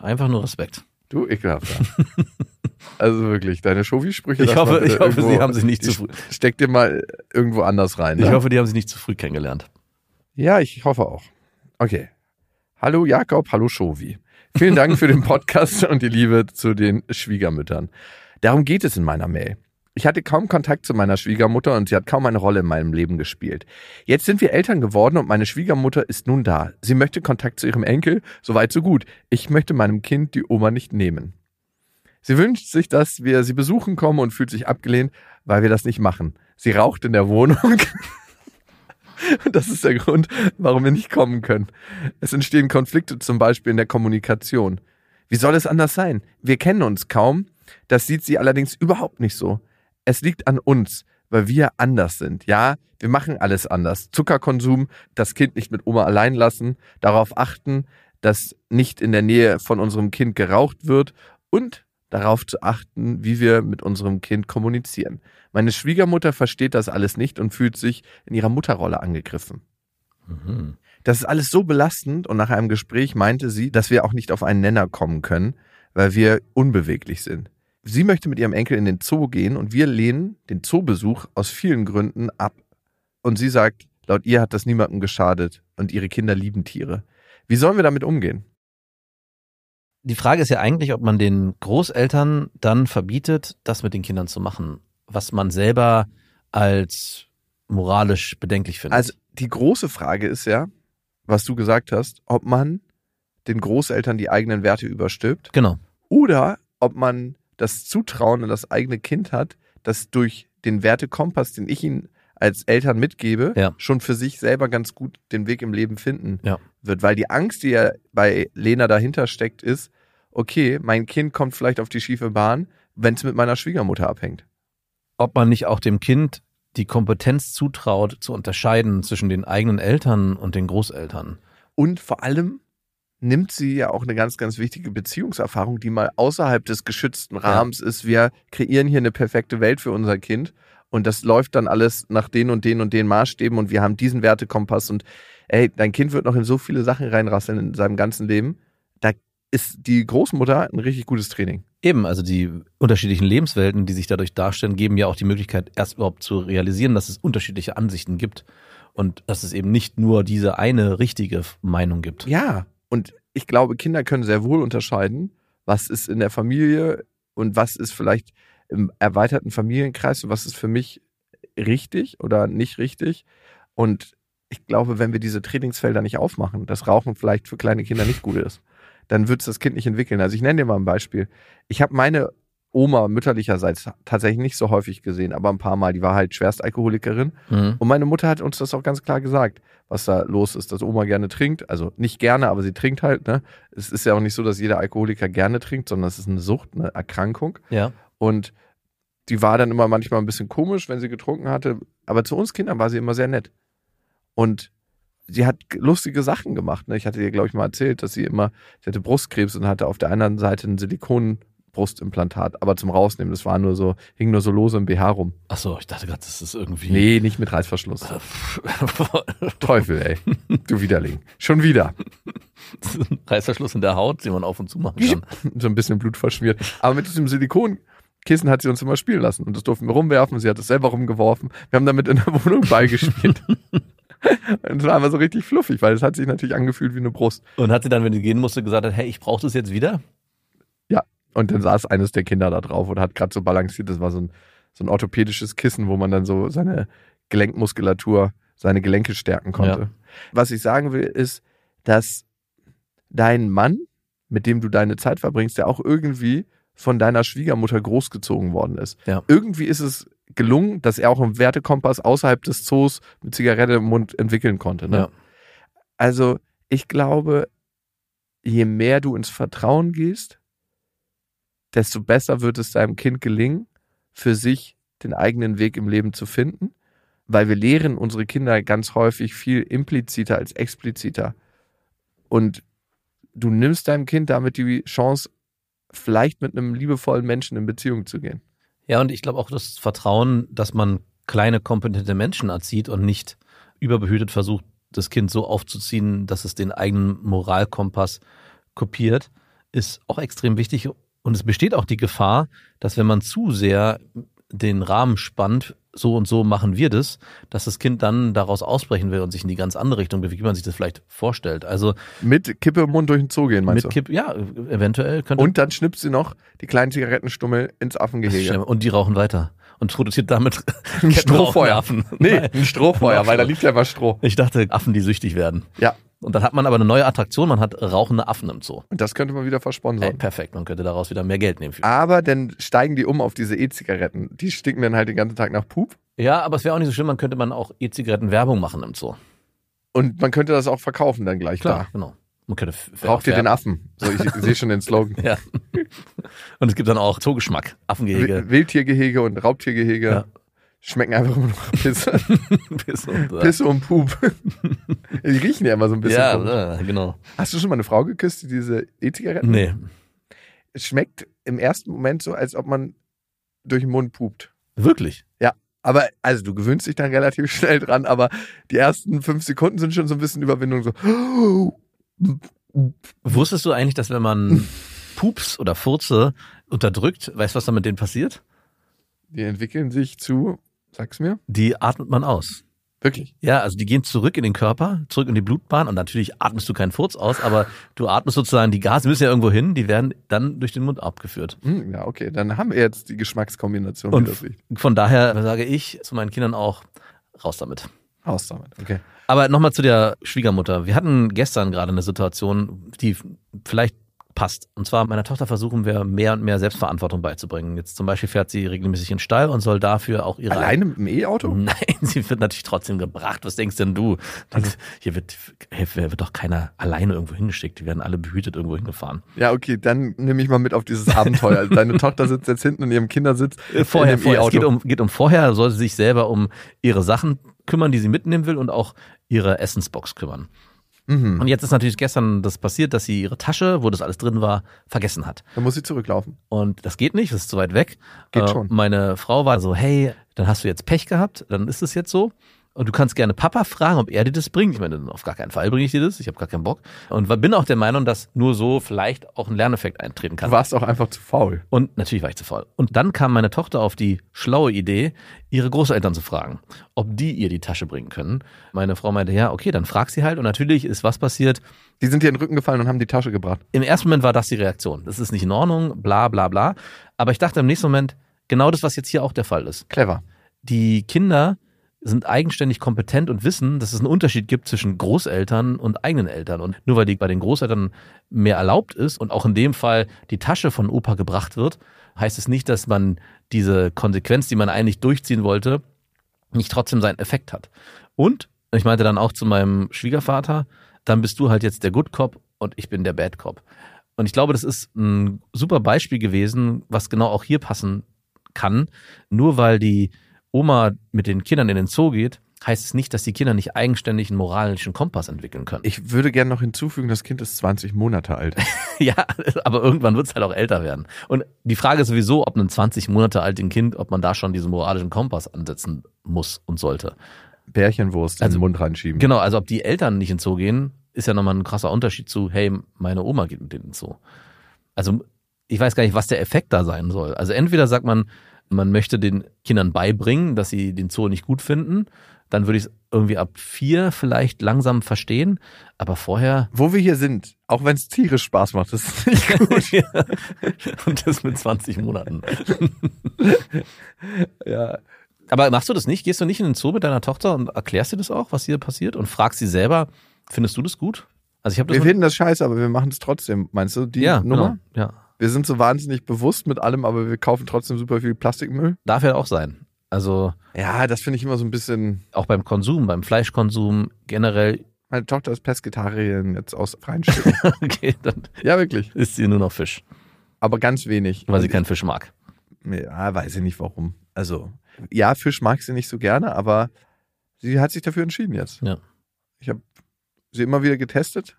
Einfach nur Respekt. Du ekelhafter. also wirklich, deine Schofi-Sprüche. Ich hoffe, ich hoffe, irgendwo- sie haben sich nicht zu früh. Steck dir mal irgendwo anders rein. Ich ne? hoffe, die haben sich nicht zu früh kennengelernt. Ja, ich hoffe auch. Okay. Hallo Jakob, hallo Shovi. Vielen Dank für den Podcast und die Liebe zu den Schwiegermüttern. Darum geht es in meiner Mail. Ich hatte kaum Kontakt zu meiner Schwiegermutter und sie hat kaum eine Rolle in meinem Leben gespielt. Jetzt sind wir Eltern geworden und meine Schwiegermutter ist nun da. Sie möchte Kontakt zu ihrem Enkel, soweit so gut. Ich möchte meinem Kind die Oma nicht nehmen. Sie wünscht sich, dass wir sie besuchen kommen und fühlt sich abgelehnt, weil wir das nicht machen. Sie raucht in der Wohnung. Das ist der Grund, warum wir nicht kommen können. Es entstehen Konflikte zum Beispiel in der Kommunikation. Wie soll es anders sein? Wir kennen uns kaum. Das sieht sie allerdings überhaupt nicht so. Es liegt an uns, weil wir anders sind. Ja, wir machen alles anders. Zuckerkonsum, das Kind nicht mit Oma allein lassen, darauf achten, dass nicht in der Nähe von unserem Kind geraucht wird und darauf zu achten, wie wir mit unserem Kind kommunizieren. Meine Schwiegermutter versteht das alles nicht und fühlt sich in ihrer Mutterrolle angegriffen. Mhm. Das ist alles so belastend und nach einem Gespräch meinte sie, dass wir auch nicht auf einen Nenner kommen können, weil wir unbeweglich sind. Sie möchte mit ihrem Enkel in den Zoo gehen und wir lehnen den Zoobesuch aus vielen Gründen ab. Und sie sagt, laut ihr hat das niemandem geschadet und ihre Kinder lieben Tiere. Wie sollen wir damit umgehen? Die Frage ist ja eigentlich, ob man den Großeltern dann verbietet, das mit den Kindern zu machen, was man selber als moralisch bedenklich findet. Also die große Frage ist ja, was du gesagt hast, ob man den Großeltern die eigenen Werte überstülpt genau. oder ob man das Zutrauen in das eigene Kind hat, das durch den Wertekompass, den ich ihnen als Eltern mitgebe, Ja. schon für sich selber ganz gut den Weg im Leben finden Ja. wird. Weil die Angst, die ja bei Lena dahinter steckt, ist, okay, mein Kind kommt vielleicht auf die schiefe Bahn, wenn es mit meiner Schwiegermutter abhängt. Ob man nicht auch dem Kind die Kompetenz zutraut, zu unterscheiden zwischen den eigenen Eltern und den Großeltern. Und vor allem nimmt sie ja auch eine ganz, ganz wichtige Beziehungserfahrung, die mal außerhalb des geschützten Rahmens ist. Wir kreieren hier eine perfekte Welt für unser Kind Und das läuft dann alles nach den und den und den Maßstäben und wir haben diesen Wertekompass und ey, dein Kind wird noch in so viele Sachen reinrasseln in seinem ganzen Leben. Da ist die Großmutter ein richtig gutes Training. Eben, also die unterschiedlichen Lebenswelten, die sich dadurch darstellen, geben ja auch die Möglichkeit, erst überhaupt zu realisieren, dass es unterschiedliche Ansichten gibt und dass es eben nicht nur diese eine richtige Meinung gibt. Ja, und ich glaube, Kinder können sehr wohl unterscheiden, was ist in der Familie und was ist vielleicht im erweiterten Familienkreis und was ist für mich richtig oder nicht richtig. Und ich glaube, wenn wir diese Trainingsfelder nicht aufmachen, dass Rauchen vielleicht für kleine Kinder nicht gut ist, dann wird es das Kind nicht entwickeln. Also ich nenne dir mal ein Beispiel. Ich habe meine Oma mütterlicherseits tatsächlich nicht so häufig gesehen, aber ein paar Mal. Die war halt Schwerstalkoholikerin. Mhm. Und meine Mutter hat uns das auch ganz klar gesagt, was da los ist, dass Oma gerne trinkt. Also nicht gerne, aber sie trinkt halt. Ne? Es ist ja auch nicht so, dass jeder Alkoholiker gerne trinkt, sondern es ist eine Sucht, eine Erkrankung. Ja. Und die war dann immer manchmal ein bisschen komisch, wenn sie getrunken hatte. Aber zu uns Kindern war sie immer sehr nett. Und sie hat lustige Sachen gemacht. Ne? Ich hatte ihr, glaube ich, mal erzählt, dass sie immer, sie hatte Brustkrebs und hatte auf der anderen Seite ein Silikonbrustimplantat, aber zum Rausnehmen. Das war nur so, hing nur so lose im BH rum. Ach so, ich dachte gerade, das ist irgendwie. Nee, nicht mit Reißverschluss. Teufel, ey. Du Widerling. Schon wieder. Reißverschluss in der Haut, den man auf und zu machen kann. So ein bisschen Blut verschmiert. Aber mit diesem Silikonkissen hat sie uns immer spielen lassen. Und das durften wir rumwerfen. Sie hat es selber rumgeworfen. Wir haben damit in der Wohnung beigespielt. Und es war einfach so richtig fluffig, weil es hat sich natürlich angefühlt wie eine Brust. Und hat sie dann, wenn sie gehen musste, gesagt, hey, ich brauche das jetzt wieder? Und dann saß eines der Kinder da drauf und hat gerade so balanciert. Das war so ein, so ein orthopädisches Kissen, wo man dann so seine Gelenkmuskulatur, seine Gelenke stärken konnte. Ja. Was ich sagen will, ist, dass dein Mann, mit dem du deine Zeit verbringst, der auch irgendwie von deiner Schwiegermutter großgezogen worden ist. Ja. Irgendwie ist es gelungen, dass er auch einen Wertekompass außerhalb des Zoos mit Zigarette im Mund entwickeln konnte. Ne? Ja. Also ich glaube, je mehr du ins Vertrauen gehst, desto besser wird es deinem Kind gelingen, für sich den eigenen Weg im Leben zu finden, weil wir lehren unsere Kinder ganz häufig viel impliziter als expliziter. Und du nimmst deinem Kind damit die Chance, vielleicht mit einem liebevollen Menschen in Beziehung zu gehen. Ja, und ich glaube auch das Vertrauen, dass man kleine, kompetente Menschen erzieht und nicht überbehütet versucht, das Kind so aufzuziehen, dass es den eigenen Moralkompass kopiert, ist auch extrem wichtig. Und es besteht auch die Gefahr, dass wenn man zu sehr den Rahmen spannt, so und so machen wir das, dass das Kind dann daraus ausbrechen will und sich in die ganz andere Richtung bewegt, wie man sich das vielleicht vorstellt. Also Mit Kippe im Mund durch den Zoo gehen, meinst mit du? Kipp, ja, eventuell könnte Und dann schnippt sie noch die kleinen Zigarettenstummel ins Affengehege. und die rauchen weiter und produziert damit Ein Strohfeuer. Affen. Nee, ein Strohfeuer, weil da liegt ja immer Stroh. Ich dachte Affen, die süchtig werden. Ja, Und dann hat man aber eine neue Attraktion, man hat rauchende Affen im Zoo. und das könnte man wieder Ey, versponsern. perfekt, man könnte daraus wieder mehr Geld nehmen. Für. Aber dann steigen die um auf diese E-Zigaretten. Die stinken dann halt den ganzen Tag nach Pup. Ja, aber es wäre auch nicht so schlimm, man könnte man auch E-Zigaretten Werbung machen im Zoo. Und man könnte das auch verkaufen dann gleich Klar, genau. Man könnte da. Braucht ihr den Affen? So, ich, sehe schon den Slogan. Ja. Und es gibt dann auch Zoogeschmack, Affengehege. Wi- Wildtiergehege und Raubtiergehege Ja. Schmecken einfach immer noch Pisse. Pisse und, Pisse und Pup. die riechen ja immer so ein bisschen. ja, komisch. genau. Hast du schon mal eine Frau geküsst, die diese E-Zigaretten? Nee. Es schmeckt im ersten Moment so, als ob man durch den Mund pupt. Wirklich? Aber, also du gewöhnst dich dann relativ schnell dran, aber die ersten fünf Sekunden sind schon so ein bisschen Überwindung, so. Wusstest du eigentlich, dass wenn man Pups oder Furze unterdrückt, weißt du, was dann mit denen passiert? Die entwickeln sich zu, sag's mir, Die atmet man aus. wirklich. Ja, also die gehen zurück in den Körper, zurück in die Blutbahn und natürlich atmest du keinen Furz aus, aber du atmest sozusagen die Gase, die müssen ja irgendwo hin, die werden dann durch den Mund abgeführt. Hm, ja, okay, dann haben wir jetzt die Geschmackskombination, Und von daher sage ich zu meinen Kindern auch, raus damit. Raus damit, okay. Aber nochmal zu der Schwiegermutter. Wir hatten gestern gerade eine Situation, die vielleicht passt. Und zwar meiner Tochter versuchen wir mehr und mehr Selbstverantwortung beizubringen. Jetzt zum Beispiel fährt sie regelmäßig in den Stall und soll dafür auch ihre Alleine mit dem E-Auto? Nein, sie wird natürlich trotzdem gebracht. Was denkst denn du? Also Hier wird, hier wird doch keiner alleine irgendwo hingeschickt. Die werden alle behütet irgendwo hingefahren. Ja, okay, dann nehme ich mal mit auf dieses Abenteuer. Also Deine Tochter sitzt jetzt hinten in ihrem Kindersitz. Vorher, in dem vorher. Es E-Auto. geht um, geht um vorher, soll sie sich selber um ihre Sachen kümmern, die sie mitnehmen will und auch ihre Essensbox kümmern. Mhm. Und jetzt ist natürlich gestern das passiert, dass sie ihre Tasche, wo das alles drin war, vergessen hat. Dann muss sie zurücklaufen. Und das geht nicht, das ist zu weit weg. Geht Äh, schon. Meine Frau war so, hey, dann hast du jetzt Pech gehabt, dann ist es jetzt so. Und du kannst gerne Papa fragen, ob er dir das bringt. Ich meine, auf gar keinen Fall bringe ich dir das. Ich habe gar keinen Bock. Und bin auch der Meinung, dass nur so vielleicht auch ein Lerneffekt eintreten kann. Du warst auch einfach zu faul. Und natürlich war ich zu faul. Und dann kam meine Tochter auf die schlaue Idee, ihre Großeltern zu fragen, ob die ihr die Tasche bringen können. Meine Frau meinte, ja, okay, dann frag sie halt. Und natürlich ist was passiert. Die sind dir in den Rücken gefallen und haben die Tasche gebracht. Im ersten Moment war das die Reaktion. Das ist nicht in Ordnung, bla bla bla. Aber ich dachte im nächsten Moment, genau das, was jetzt hier auch der Fall ist. Clever. Die Kinder sind eigenständig kompetent und wissen, dass es einen Unterschied gibt zwischen Großeltern und eigenen Eltern. Und nur weil die bei den Großeltern mehr erlaubt ist und auch in dem Fall die Tasche von Opa gebracht wird, heißt es nicht, dass man diese Konsequenz, die man eigentlich durchziehen wollte, nicht trotzdem seinen Effekt hat. Und ich meinte dann auch zu meinem Schwiegervater, dann bist du halt jetzt der Good Cop und ich bin der Bad Cop. Und ich glaube, das ist ein super Beispiel gewesen, was genau auch hier passen kann. Nur weil die Oma mit den Kindern in den Zoo geht, heißt es nicht, dass die Kinder nicht eigenständig einen moralischen Kompass entwickeln können. Ich würde gerne noch hinzufügen, das Kind ist 20 Monate alt. ja, aber irgendwann wird es halt auch älter werden. Und die Frage ist sowieso, ob ein 20 Monate alten Kind, ob man da schon diesen moralischen Kompass ansetzen muss und sollte. Bärchenwurst Also- in den Mund reinschieben. Genau, also ob die Eltern nicht ins Zoo gehen, ist ja nochmal ein krasser Unterschied zu, hey, meine Oma geht mit denen ins Zoo. Also ich weiß gar nicht, was der Effekt da sein soll. Also entweder sagt man, man möchte den Kindern beibringen, dass sie den Zoo nicht gut finden, dann würde ich es irgendwie ab vier vielleicht langsam verstehen, aber vorher Wo wir hier sind, auch wenn es tierisch Spaß macht, das ist nicht gut. Ja. und das mit 20 Monaten. ja. Aber machst du das nicht? Gehst du nicht in den Zoo mit deiner Tochter und erklärst dir das auch, was hier passiert und fragst sie selber, findest du das gut? Also ich habe das Wir finden das scheiße, aber wir machen es trotzdem. Meinst du die ja, Nummer? Genau, ja. Wir sind so wahnsinnig bewusst mit allem, aber wir kaufen trotzdem super viel Plastikmüll. Darf ja auch sein. Also Ja, das finde ich immer so ein bisschen. auch beim Konsum, beim Fleischkonsum generell, Meine Tochter ist Pesketarierin jetzt aus freien Stücken. okay, dann ja, wirklich. isst sie nur noch Fisch, Aber ganz wenig. weil sie Und keinen Fisch mag. Ja, weiß ich nicht warum. Also, ja, Fisch mag sie nicht so gerne, aber sie hat sich dafür entschieden jetzt. Ja. Ich habe sie immer wieder getestet.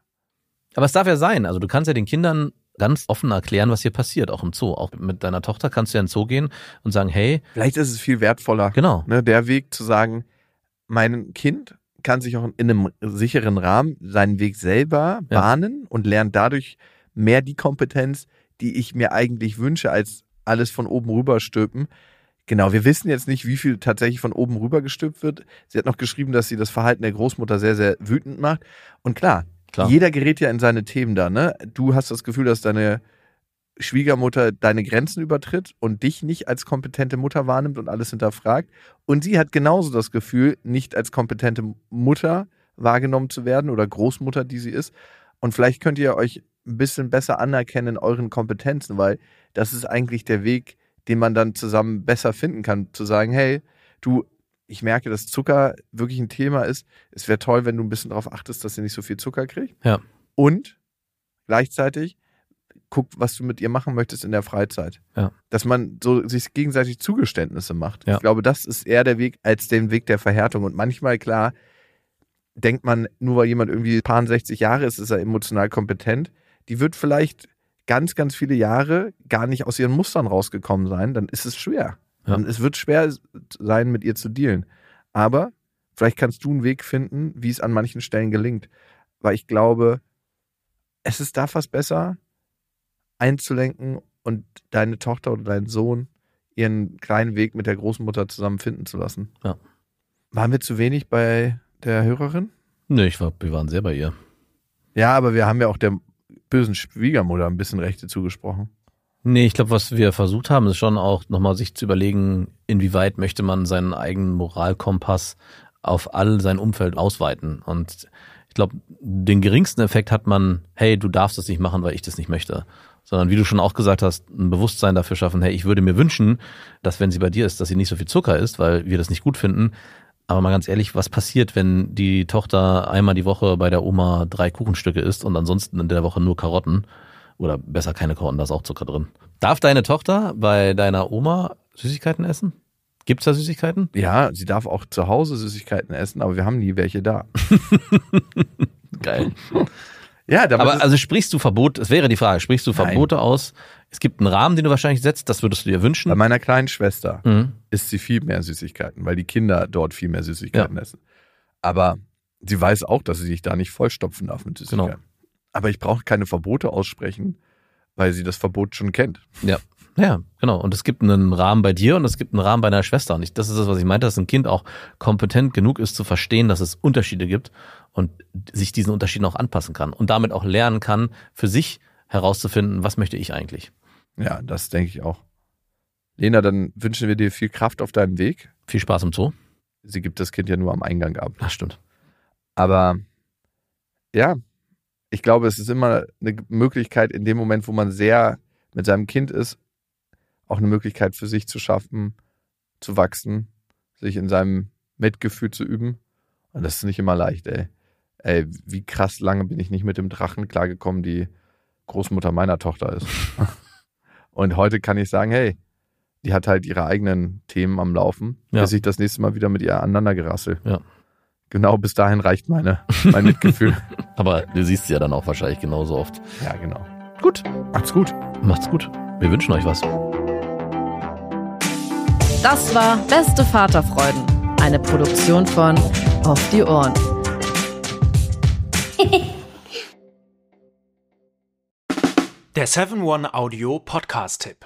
Aber es darf ja sein. Also du kannst ja den Kindern ganz offen erklären, was hier passiert, auch im Zoo. Auch mit deiner Tochter kannst du ja in den Zoo gehen und sagen, hey, Vielleicht ist es viel wertvoller, genau, ne, der Weg zu sagen, mein Kind kann sich auch in einem sicheren Rahmen seinen Weg selber Ja. bahnen und lernt dadurch mehr die Kompetenz, die ich mir eigentlich wünsche, als alles von oben rüber stülpen. Genau, wir wissen jetzt nicht, wie viel tatsächlich von oben rüber gestülpt wird. Sie hat noch geschrieben, dass sie das Verhalten der Großmutter sehr, sehr wütend macht. Und klar, Klar. jeder gerät ja in seine Themen da, ne? Du hast das Gefühl, dass deine Schwiegermutter deine Grenzen übertritt und dich nicht als kompetente Mutter wahrnimmt und alles hinterfragt. Und sie hat genauso das Gefühl, nicht als kompetente Mutter wahrgenommen zu werden oder Großmutter, die sie ist. Und vielleicht könnt ihr euch ein bisschen besser anerkennen in euren Kompetenzen, weil das ist eigentlich der Weg, den man dann zusammen besser finden kann. Zu sagen, hey, du, ich merke, dass Zucker wirklich ein Thema ist. Es wäre toll, wenn du ein bisschen darauf achtest, dass sie nicht so viel Zucker kriegt. Ja. Und gleichzeitig guck, was du mit ihr machen möchtest in der Freizeit. Ja. Dass man so sich gegenseitig Zugeständnisse macht. Ja. Ich glaube, das ist eher der Weg als den Weg der Verhärtung. Und manchmal, klar, denkt man, nur weil jemand irgendwie paar 60 Jahre ist, ist er emotional kompetent. Die wird vielleicht ganz, ganz viele Jahre gar nicht aus ihren Mustern rausgekommen sein. Dann ist es schwer. Ja. Und es wird schwer sein, mit ihr zu dealen. Aber vielleicht kannst du einen Weg finden, wie es an manchen Stellen gelingt. Weil ich glaube, es ist da fast besser, einzulenken und deine Tochter oder deinen Sohn ihren kleinen Weg mit der Großmutter zusammen finden zu lassen. Ja. Waren wir zu wenig bei der Hörerin? Nö, ich war, wir waren sehr bei ihr. Ja, aber wir haben ja auch der bösen Schwiegermutter ein bisschen Rechte zugesprochen. Nee, ich glaube, was wir versucht haben, ist schon auch nochmal sich zu überlegen, inwieweit möchte man seinen eigenen Moralkompass auf all sein Umfeld ausweiten. Und ich glaube, den geringsten Effekt hat man, hey, du darfst das nicht machen, weil ich das nicht möchte. Sondern wie du schon auch gesagt hast, ein Bewusstsein dafür schaffen, hey, ich würde mir wünschen, dass wenn sie bei dir ist, dass sie nicht so viel Zucker isst, weil wir das nicht gut finden. Aber mal ganz ehrlich, was passiert, wenn die Tochter einmal die Woche bei der Oma drei Kuchenstücke isst und ansonsten in der Woche nur Karotten? Oder besser keine Karotten, da ist auch Zucker drin. Darf deine Tochter bei deiner Oma Süßigkeiten essen? Gibt's da Süßigkeiten? Ja, sie darf auch zu Hause Süßigkeiten essen, aber wir haben nie welche da. Geil. Ja, Aber also sprichst du Verbot, es wäre die Frage, sprichst du Nein. Verbote aus Es gibt einen Rahmen, den du wahrscheinlich setzt, das würdest du dir wünschen. Bei meiner kleinen Schwester Mhm. isst sie viel mehr Süßigkeiten, weil die Kinder dort viel mehr Süßigkeiten essen. Aber sie weiß auch, dass sie sich da nicht vollstopfen darf mit Süßigkeiten. Genau. Aber ich brauche keine Verbote aussprechen, weil sie das Verbot schon kennt. Ja. Ja, genau. Und es gibt einen Rahmen bei dir und es gibt einen Rahmen bei deiner Schwester. Und ich, das ist das, was ich meinte, dass ein Kind auch kompetent genug ist zu verstehen, dass es Unterschiede gibt und sich diesen Unterschieden auch anpassen kann und damit auch lernen kann, für sich herauszufinden, was möchte ich eigentlich. Ja, das denke ich auch. Lena, dann wünschen wir dir viel Kraft auf deinem Weg. Viel Spaß im Zoo. Sie gibt das Kind ja nur am Eingang ab. Ach, stimmt. Aber ja, ich glaube, es ist immer eine Möglichkeit, in dem Moment, wo man sehr mit seinem Kind ist, auch eine Möglichkeit für sich zu schaffen, zu wachsen, sich in seinem Mitgefühl zu üben. Und das ist nicht immer leicht, ey. Ey, wie krass lange bin ich nicht mit dem Drachen klargekommen, die Großmutter meiner Tochter ist. Und heute kann ich sagen, hey, die hat halt ihre eigenen Themen am Laufen, Ja. bis ich das nächste Mal wieder mit ihr aneinander gerassel. Ja. Genau bis dahin reicht meine, mein Mitgefühl. Aber du siehst sie ja dann auch wahrscheinlich genauso oft. ja, genau. Gut, Macht's gut. macht's gut. Wir wünschen euch was. Das war Beste Vaterfreuden, eine Produktion von Auf die Ohren. Der 7-One-Audio-Podcast-Tipp.